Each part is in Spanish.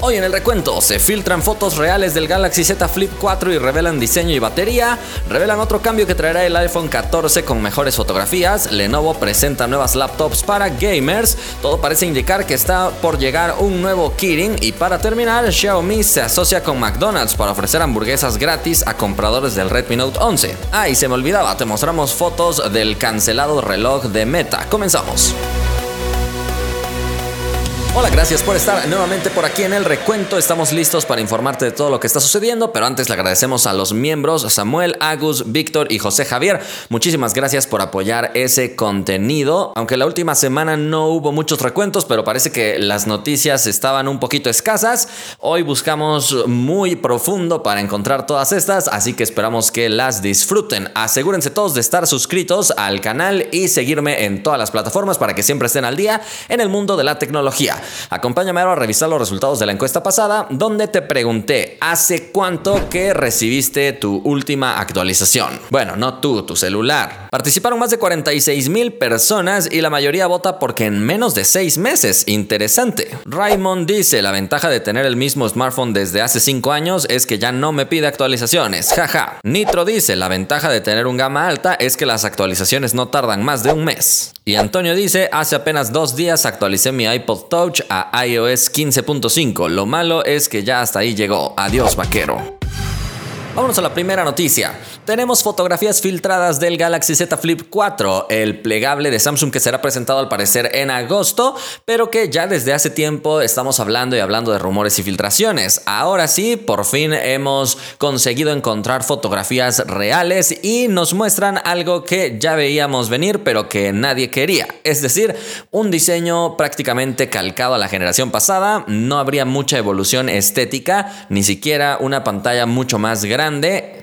Hoy en el recuento se filtran fotos reales del Galaxy Z Flip 4 y revelan diseño y batería, revelan otro cambio que traerá el iPhone 14 con mejores fotografías, Lenovo presenta nuevas laptops para gamers, todo parece indicar que está por llegar un nuevo Kirin y para terminar Xiaomi se asocia con McDonald's para ofrecer hamburguesas gratis a compradores del Redmi Note 11. Ah, y se me olvidaba, te mostramos fotos del cancelado reloj de Meta. Comenzamos. Hola, gracias por estar nuevamente por aquí en el recuento. Estamos listos para informarte de todo lo que está sucediendo, pero antes le agradecemos a los miembros Samuel, Agus, Víctor y José Javier. Muchísimas gracias por apoyar ese contenido. Aunque la última semana no hubo muchos recuentos, pero parece que las noticias estaban un poquito escasas. Hoy buscamos muy profundo para encontrar todas estas, así que esperamos que las disfruten. Asegúrense todos de estar suscritos al canal y seguirme en todas las plataformas para que siempre estén al día en el mundo de la tecnología. Acompáñame ahora a revisar los resultados de la encuesta pasada, donde te pregunté, ¿hace cuánto que recibiste tu última actualización? Bueno, no tú, tu celular. Participaron más de 46 mil personas y la mayoría vota porque en menos de 6 meses. Interesante. Raymond dice, la ventaja de tener el mismo smartphone desde hace 5 años es que ya no me pide actualizaciones. Jaja. Nitro dice, la ventaja de tener un gama alta es que las actualizaciones no tardan más de un mes. Y Antonio dice, hace apenas dos días actualicé mi iPod Touch a iOS 15.5. Lo malo es que ya hasta ahí llegó. Adiós, vaquero. Vámonos a la primera noticia. Tenemos fotografías filtradas del Galaxy Z Flip 4, el plegable de Samsung que será presentado al parecer en agosto, pero que ya desde hace tiempo estamos hablando y hablando de rumores y filtraciones. Ahora sí, por fin hemos conseguido encontrar fotografías reales y nos muestran algo que ya veíamos venir, pero que nadie quería. Es decir, un diseño prácticamente calcado a la generación pasada, no habría mucha evolución estética, ni siquiera una pantalla mucho más grande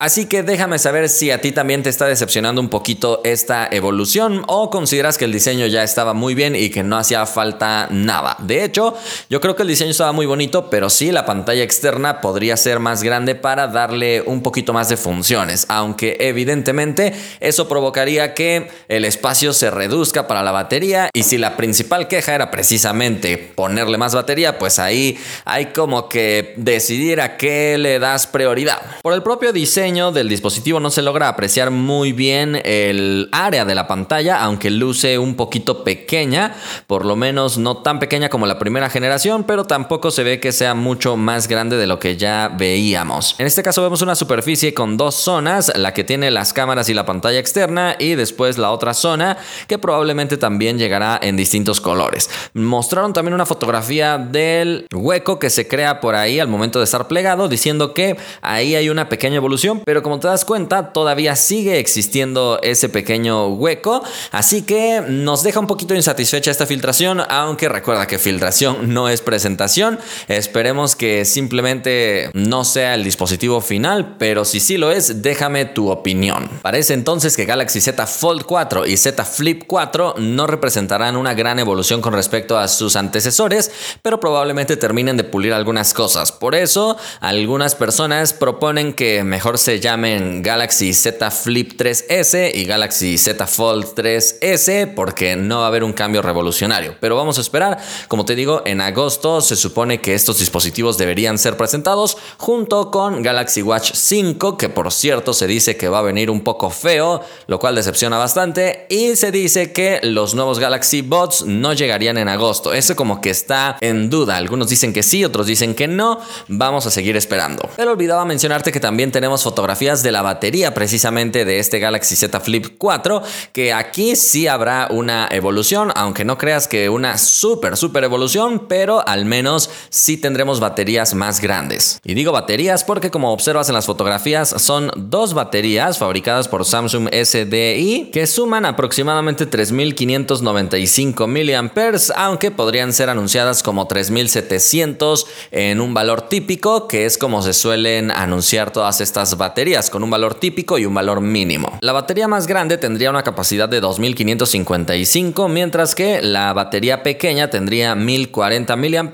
Así que déjame saber si a ti también te está decepcionando un poquito esta evolución o consideras que el diseño ya estaba muy bien y que no hacía falta nada. De hecho, yo creo que el diseño estaba muy bonito, pero sí la pantalla externa podría ser más grande para darle un poquito más de funciones, aunque evidentemente eso provocaría que el espacio se reduzca para la batería y si la principal queja era precisamente ponerle más batería, pues ahí hay como que decidir a qué le das prioridad. Por el propio diseño del dispositivo no se logra apreciar muy bien el área de la pantalla, aunque luce un poquito pequeña, por lo menos no tan pequeña como la primera generación, pero tampoco se ve que sea mucho más grande de lo que ya veíamos. En este caso vemos una superficie con dos zonas, la que tiene las cámaras y la pantalla externa y después la otra zona que probablemente también llegará en distintos colores. Mostraron también una fotografía del hueco que se crea por ahí al momento de estar plegado, diciendo que ahí hay una pequeña evolución, pero como te das cuenta, todavía sigue existiendo ese pequeño hueco, así que nos deja un poquito insatisfecha esta filtración, aunque recuerda que filtración no es presentación, esperemos que simplemente no sea el dispositivo final, pero si sí lo es, déjame tu opinión. Parece entonces que Galaxy Z Fold 4 y Z Flip 4 no representarán una gran evolución con respecto a sus antecesores, pero probablemente terminen de pulir algunas cosas. Por eso, algunas personas proponen que mejor se llamen Galaxy Z Flip 3S y Galaxy Z Fold 3S porque no va a haber un cambio revolucionario. Pero vamos a esperar, como te digo, en agosto se supone que estos dispositivos deberían ser presentados junto con Galaxy Watch 5, que por cierto se dice que va a venir un poco feo, lo cual decepciona bastante, y se dice que los nuevos Galaxy Bots no llegarían en agosto. Eso como que está en duda. Algunos dicen que sí, otros dicen que no. Vamos a seguir esperando. Pero olvidaba mencionarte que también tenemos fotografías de la batería precisamente de este Galaxy Z Flip 4, que aquí sí habrá una evolución, aunque no creas que una super, super evolución, pero al menos sí tendremos baterías más grandes. Y digo baterías porque como observas en las fotografías son dos baterías fabricadas por Samsung SDI que suman aproximadamente 3595 mAh, aunque podrían ser anunciadas como 3700 en un valor típico, que es como se suelen anunciar todas todas estas baterías, con un valor típico y un valor mínimo. La batería más grande tendría una capacidad de 2555, mientras que la batería pequeña tendría 1040 mAh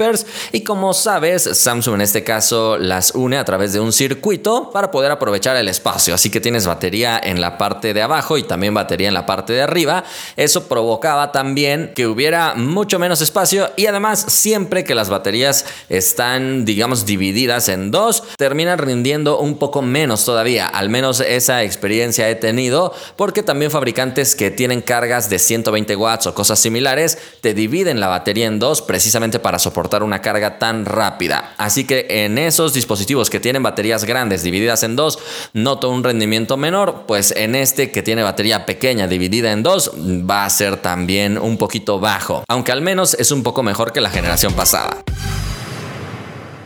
y como sabes, Samsung en este caso las une a través de un circuito para poder aprovechar el espacio, así que tienes batería en la parte de abajo y también batería en la parte de arriba. Eso provocaba también que hubiera mucho menos espacio y además siempre que las baterías están digamos divididas en dos, terminan rindiendo un poco menos todavía, al menos esa experiencia he tenido porque también fabricantes que tienen cargas de 120 watts o cosas similares te dividen la batería en dos precisamente para soportar una carga tan rápida. Así que en esos dispositivos que tienen baterías grandes divididas en dos, noto un rendimiento menor, pues en este que tiene batería pequeña dividida en dos, va a ser también un poquito bajo, aunque al menos es un poco mejor que la generación pasada.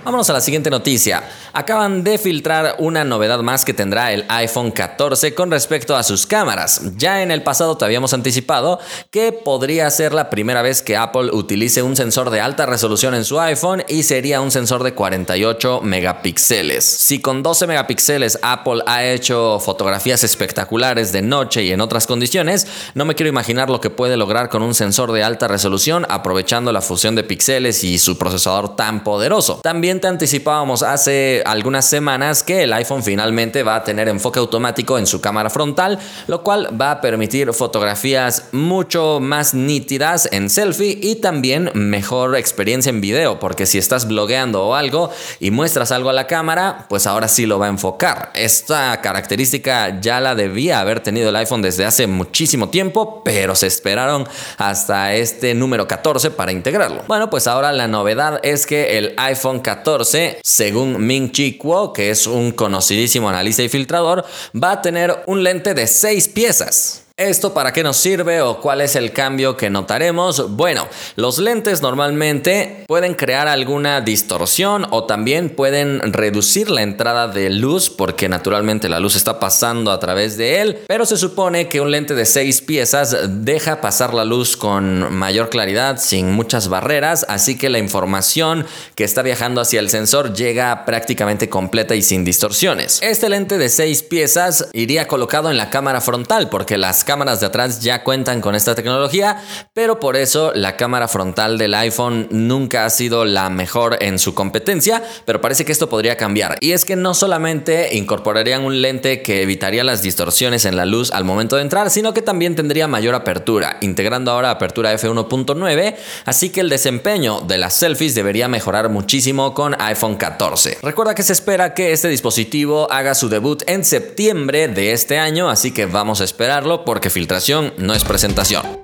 Vámonos a la siguiente noticia acaban de filtrar una novedad más que tendrá el iPhone 14 con respecto a sus cámaras. Ya en el pasado te habíamos anticipado que podría ser la primera vez que Apple utilice un sensor de alta resolución en su iPhone y sería un sensor de 48 megapíxeles. Si con 12 megapíxeles Apple ha hecho fotografías espectaculares de noche y en otras condiciones, no me quiero imaginar lo que puede lograr con un sensor de alta resolución aprovechando la fusión de píxeles y su procesador tan poderoso. También te anticipábamos hace algunas semanas que el iPhone finalmente va a tener enfoque automático en su cámara frontal, lo cual va a permitir fotografías mucho más nítidas en selfie y también mejor experiencia en video, porque si estás blogueando o algo y muestras algo a la cámara, pues ahora sí lo va a enfocar. Esta característica ya la debía haber tenido el iPhone desde hace muchísimo tiempo, pero se esperaron hasta este número 14 para integrarlo. Bueno, pues ahora la novedad es que el iPhone 14, según Ming Chi Kuo, que es un conocidísimo analista y filtrador, va a tener un lente de 6 piezas. ¿Esto para qué nos sirve o cuál es el cambio que notaremos? Bueno, los lentes normalmente pueden crear alguna distorsión o también pueden reducir la entrada de luz porque naturalmente la luz está pasando a través de él, pero se supone que un lente de 6 piezas deja pasar la luz con mayor claridad, sin muchas barreras, así que la información que está viajando hacia el sensor llega prácticamente completa y sin distorsiones. Este lente de 6 piezas iría colocado en la cámara frontal porque las cámaras de atrás ya cuentan con esta tecnología, pero por eso la cámara frontal del iPhone nunca ha sido la mejor en su competencia, pero parece que esto podría cambiar. Y es que no solamente incorporarían un lente que evitaría las distorsiones en la luz al momento de entrar, sino que también tendría mayor apertura, integrando ahora apertura f1.9, así que el desempeño de las selfies debería mejorar muchísimo con iPhone 14. Recuerda que se espera que este dispositivo haga su debut en septiembre de este año, así que vamos a esperarlo porque filtración no es presentación.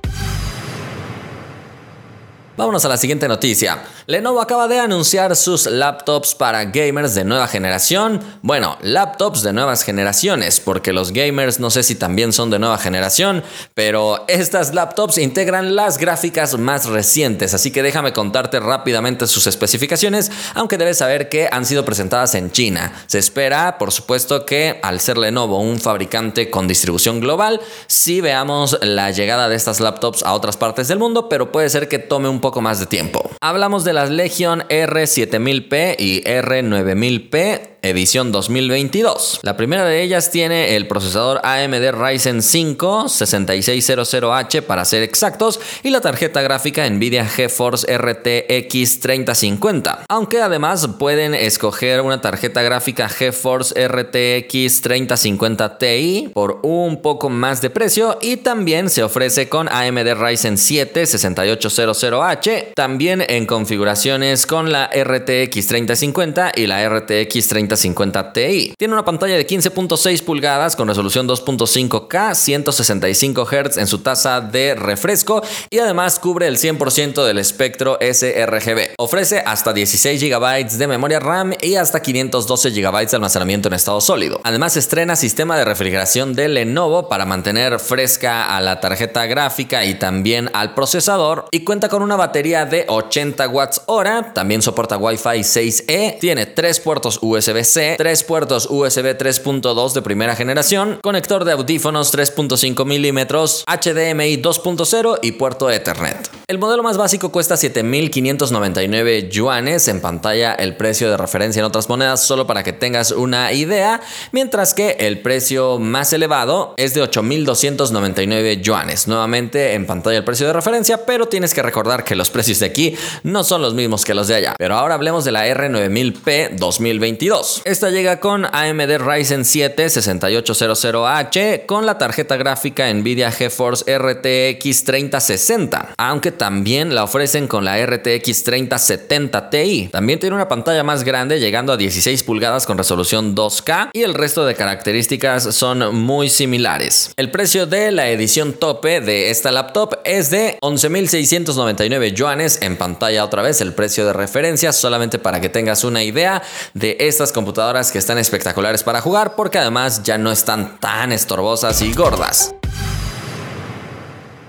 Vámonos a la siguiente noticia. Lenovo acaba de anunciar sus laptops para gamers de nueva generación. Bueno, laptops de nuevas generaciones, porque los gamers no sé si también son de nueva generación, pero estas laptops integran las gráficas más recientes, así que déjame contarte rápidamente sus especificaciones, aunque debes saber que han sido presentadas en China. Se espera, por supuesto, que al ser Lenovo un fabricante con distribución global, sí veamos la llegada de estas laptops a otras partes del mundo, pero puede ser que tome un poco más de tiempo. Hablamos de las Legion R7000P y R9000P edición 2022. La primera de ellas tiene el procesador AMD Ryzen 5 6600H para ser exactos y la tarjeta gráfica Nvidia GeForce RTX 3050. Aunque además pueden escoger una tarjeta gráfica GeForce RTX 3050 Ti por un poco más de precio y también se ofrece con AMD Ryzen 7 6800H, también en configuraciones con la RTX 3050 y la RTX 30 50 Ti. Tiene una pantalla de 15.6 pulgadas con resolución 2.5K, 165 Hz en su tasa de refresco y además cubre el 100% del espectro sRGB. Ofrece hasta 16 GB de memoria RAM y hasta 512 GB de almacenamiento en estado sólido. Además estrena sistema de refrigeración de Lenovo para mantener fresca a la tarjeta gráfica y también al procesador y cuenta con una batería de 80 watts hora, también soporta Wi-Fi 6E, tiene tres puertos USB tres puertos USB 3.2 de primera generación, conector de audífonos 3.5 milímetros, HDMI 2.0 y puerto Ethernet. El modelo más básico cuesta 7.599 yuanes, en pantalla el precio de referencia en otras monedas solo para que tengas una idea, mientras que el precio más elevado es de 8.299 yuanes, nuevamente en pantalla el precio de referencia, pero tienes que recordar que los precios de aquí no son los mismos que los de allá. Pero ahora hablemos de la R9000P 2022. Esta llega con AMD Ryzen 7 6800H con la tarjeta gráfica Nvidia GeForce RTX 3060, aunque también la ofrecen con la RTX 3070 Ti. También tiene una pantalla más grande llegando a 16 pulgadas con resolución 2K y el resto de características son muy similares. El precio de la edición tope de esta laptop es de 11.699 yuanes en pantalla otra vez el precio de referencia solamente para que tengas una idea de estas computadoras que están espectaculares para jugar porque además ya no están tan estorbosas y gordas.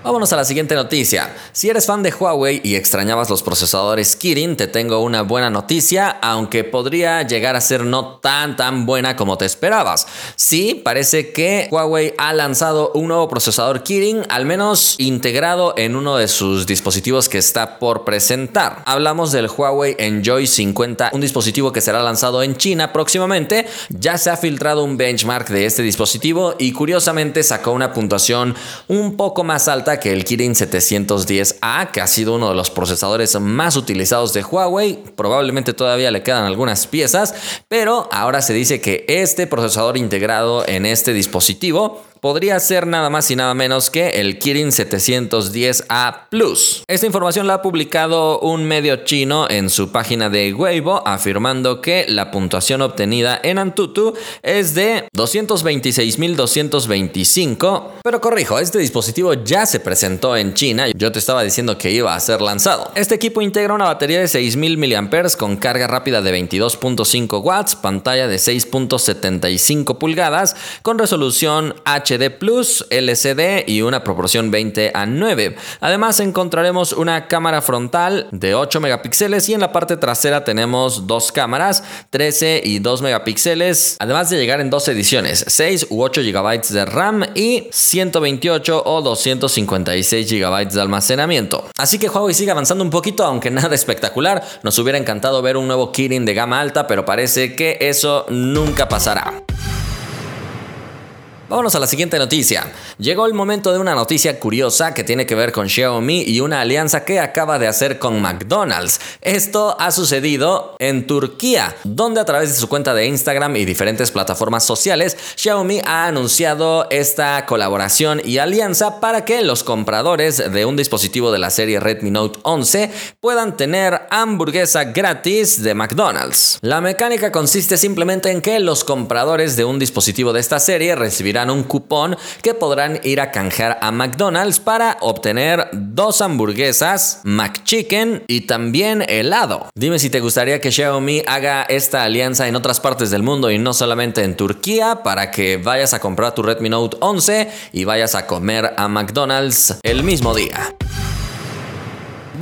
Vámonos a la siguiente noticia. Si eres fan de Huawei y extrañabas los procesadores Kirin, te tengo una buena noticia, aunque podría llegar a ser no tan tan buena como te esperabas. Sí, parece que Huawei ha lanzado un nuevo procesador Kirin, al menos integrado en uno de sus dispositivos que está por presentar. Hablamos del Huawei Enjoy 50, un dispositivo que será lanzado en China próximamente. Ya se ha filtrado un benchmark de este dispositivo y curiosamente sacó una puntuación un poco más alta que el Kirin 710A, que ha sido uno de los procesadores más utilizados de Huawei, probablemente todavía le quedan algunas piezas, pero ahora se dice que este procesador integrado en este dispositivo podría ser nada más y nada menos que el Kirin 710A Plus. Esta información la ha publicado un medio chino en su página de Weibo afirmando que la puntuación obtenida en Antutu es de 226.225, pero corrijo, este dispositivo ya se presentó en China, yo te estaba diciendo que iba a ser lanzado. Este equipo integra una batería de 6.000 mAh con carga rápida de 22.5 watts, pantalla de 6.75 pulgadas con resolución HD Plus, LCD y una proporción 20 a 9. Además encontraremos una cámara frontal de 8 megapíxeles y en la parte trasera tenemos dos cámaras, 13 y 2 megapíxeles, además de llegar en dos ediciones, 6 u 8 GB de RAM y 128 o 256 GB de almacenamiento. Así que Huawei sigue avanzando un poquito, aunque nada espectacular. Nos hubiera encantado ver un nuevo Kirin de gama alta, pero parece que eso nunca pasará. Vámonos a la siguiente noticia. Llegó el momento de una noticia curiosa que tiene que ver con Xiaomi y una alianza que acaba de hacer con McDonald's. Esto ha sucedido en Turquía, donde a través de su cuenta de Instagram y diferentes plataformas sociales, Xiaomi ha anunciado esta colaboración y alianza para que los compradores de un dispositivo de la serie Redmi Note 11 puedan tener hamburguesa gratis de McDonald's. La mecánica consiste simplemente en que los compradores de un dispositivo de esta serie recibirán un cupón que podrán ir a canjear a McDonald's para obtener dos hamburguesas, McChicken y también helado. Dime si te gustaría que Xiaomi haga esta alianza en otras partes del mundo y no solamente en Turquía para que vayas a comprar tu Redmi Note 11 y vayas a comer a McDonald's el mismo día.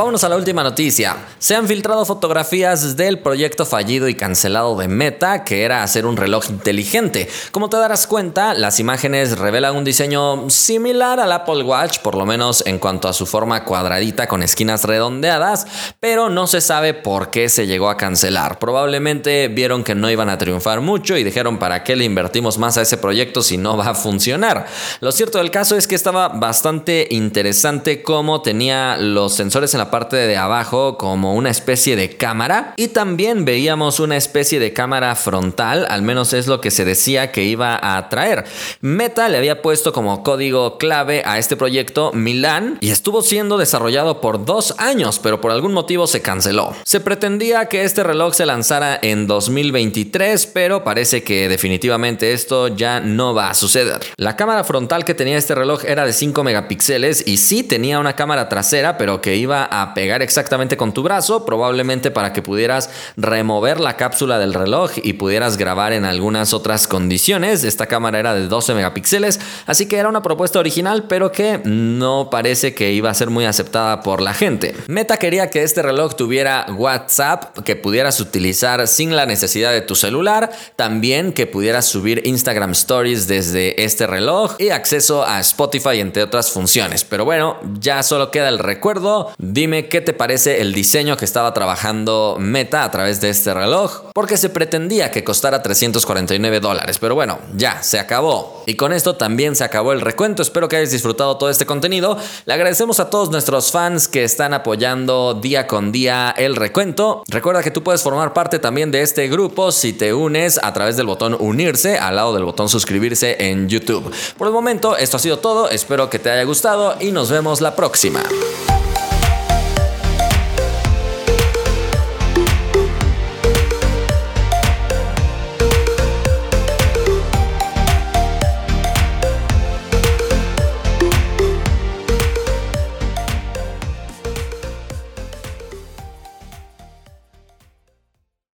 Vámonos a la última noticia. Se han filtrado fotografías del proyecto fallido y cancelado de Meta, que era hacer un reloj inteligente. Como te darás cuenta, las imágenes revelan un diseño similar al Apple Watch, por lo menos en cuanto a su forma cuadradita con esquinas redondeadas, pero no se sabe por qué se llegó a cancelar. Probablemente vieron que no iban a triunfar mucho y dijeron para qué le invertimos más a ese proyecto si no va a funcionar. Lo cierto del caso es que estaba bastante interesante cómo tenía los sensores en parte de abajo como una especie de cámara y también veíamos una especie de cámara frontal, al menos es lo que se decía que iba a traer. Meta le había puesto como código clave a este proyecto Milan y estuvo siendo desarrollado por dos años, pero por algún motivo se canceló. Se pretendía que este reloj se lanzara en 2023, pero parece que definitivamente esto ya no va a suceder. La cámara frontal que tenía este reloj era de 5 megapíxeles y sí tenía una cámara trasera, pero que iba a pegar exactamente con tu brazo, probablemente para que pudieras remover la cápsula del reloj y pudieras grabar en algunas otras condiciones. Esta cámara era de 12 megapíxeles, así que era una propuesta original, pero que no parece que iba a ser muy aceptada por la gente. Meta quería que este reloj tuviera WhatsApp, que pudieras utilizar sin la necesidad de tu celular, también que pudieras subir Instagram Stories desde este reloj y acceso a Spotify entre otras funciones. Pero bueno, ya solo queda el recuerdo. Dime qué te parece el diseño que estaba trabajando Meta a través de este reloj, porque se pretendía que costara 349 dólares. Pero bueno, ya, se acabó. Y con esto también se acabó el recuento. Espero que hayas disfrutado todo este contenido. Le agradecemos a todos nuestros fans que están apoyando día con día el recuento. Recuerda que tú puedes formar parte también de este grupo si te unes a través del botón unirse al lado del botón suscribirse en YouTube. Por el momento, esto ha sido todo. Espero que te haya gustado y nos vemos la próxima.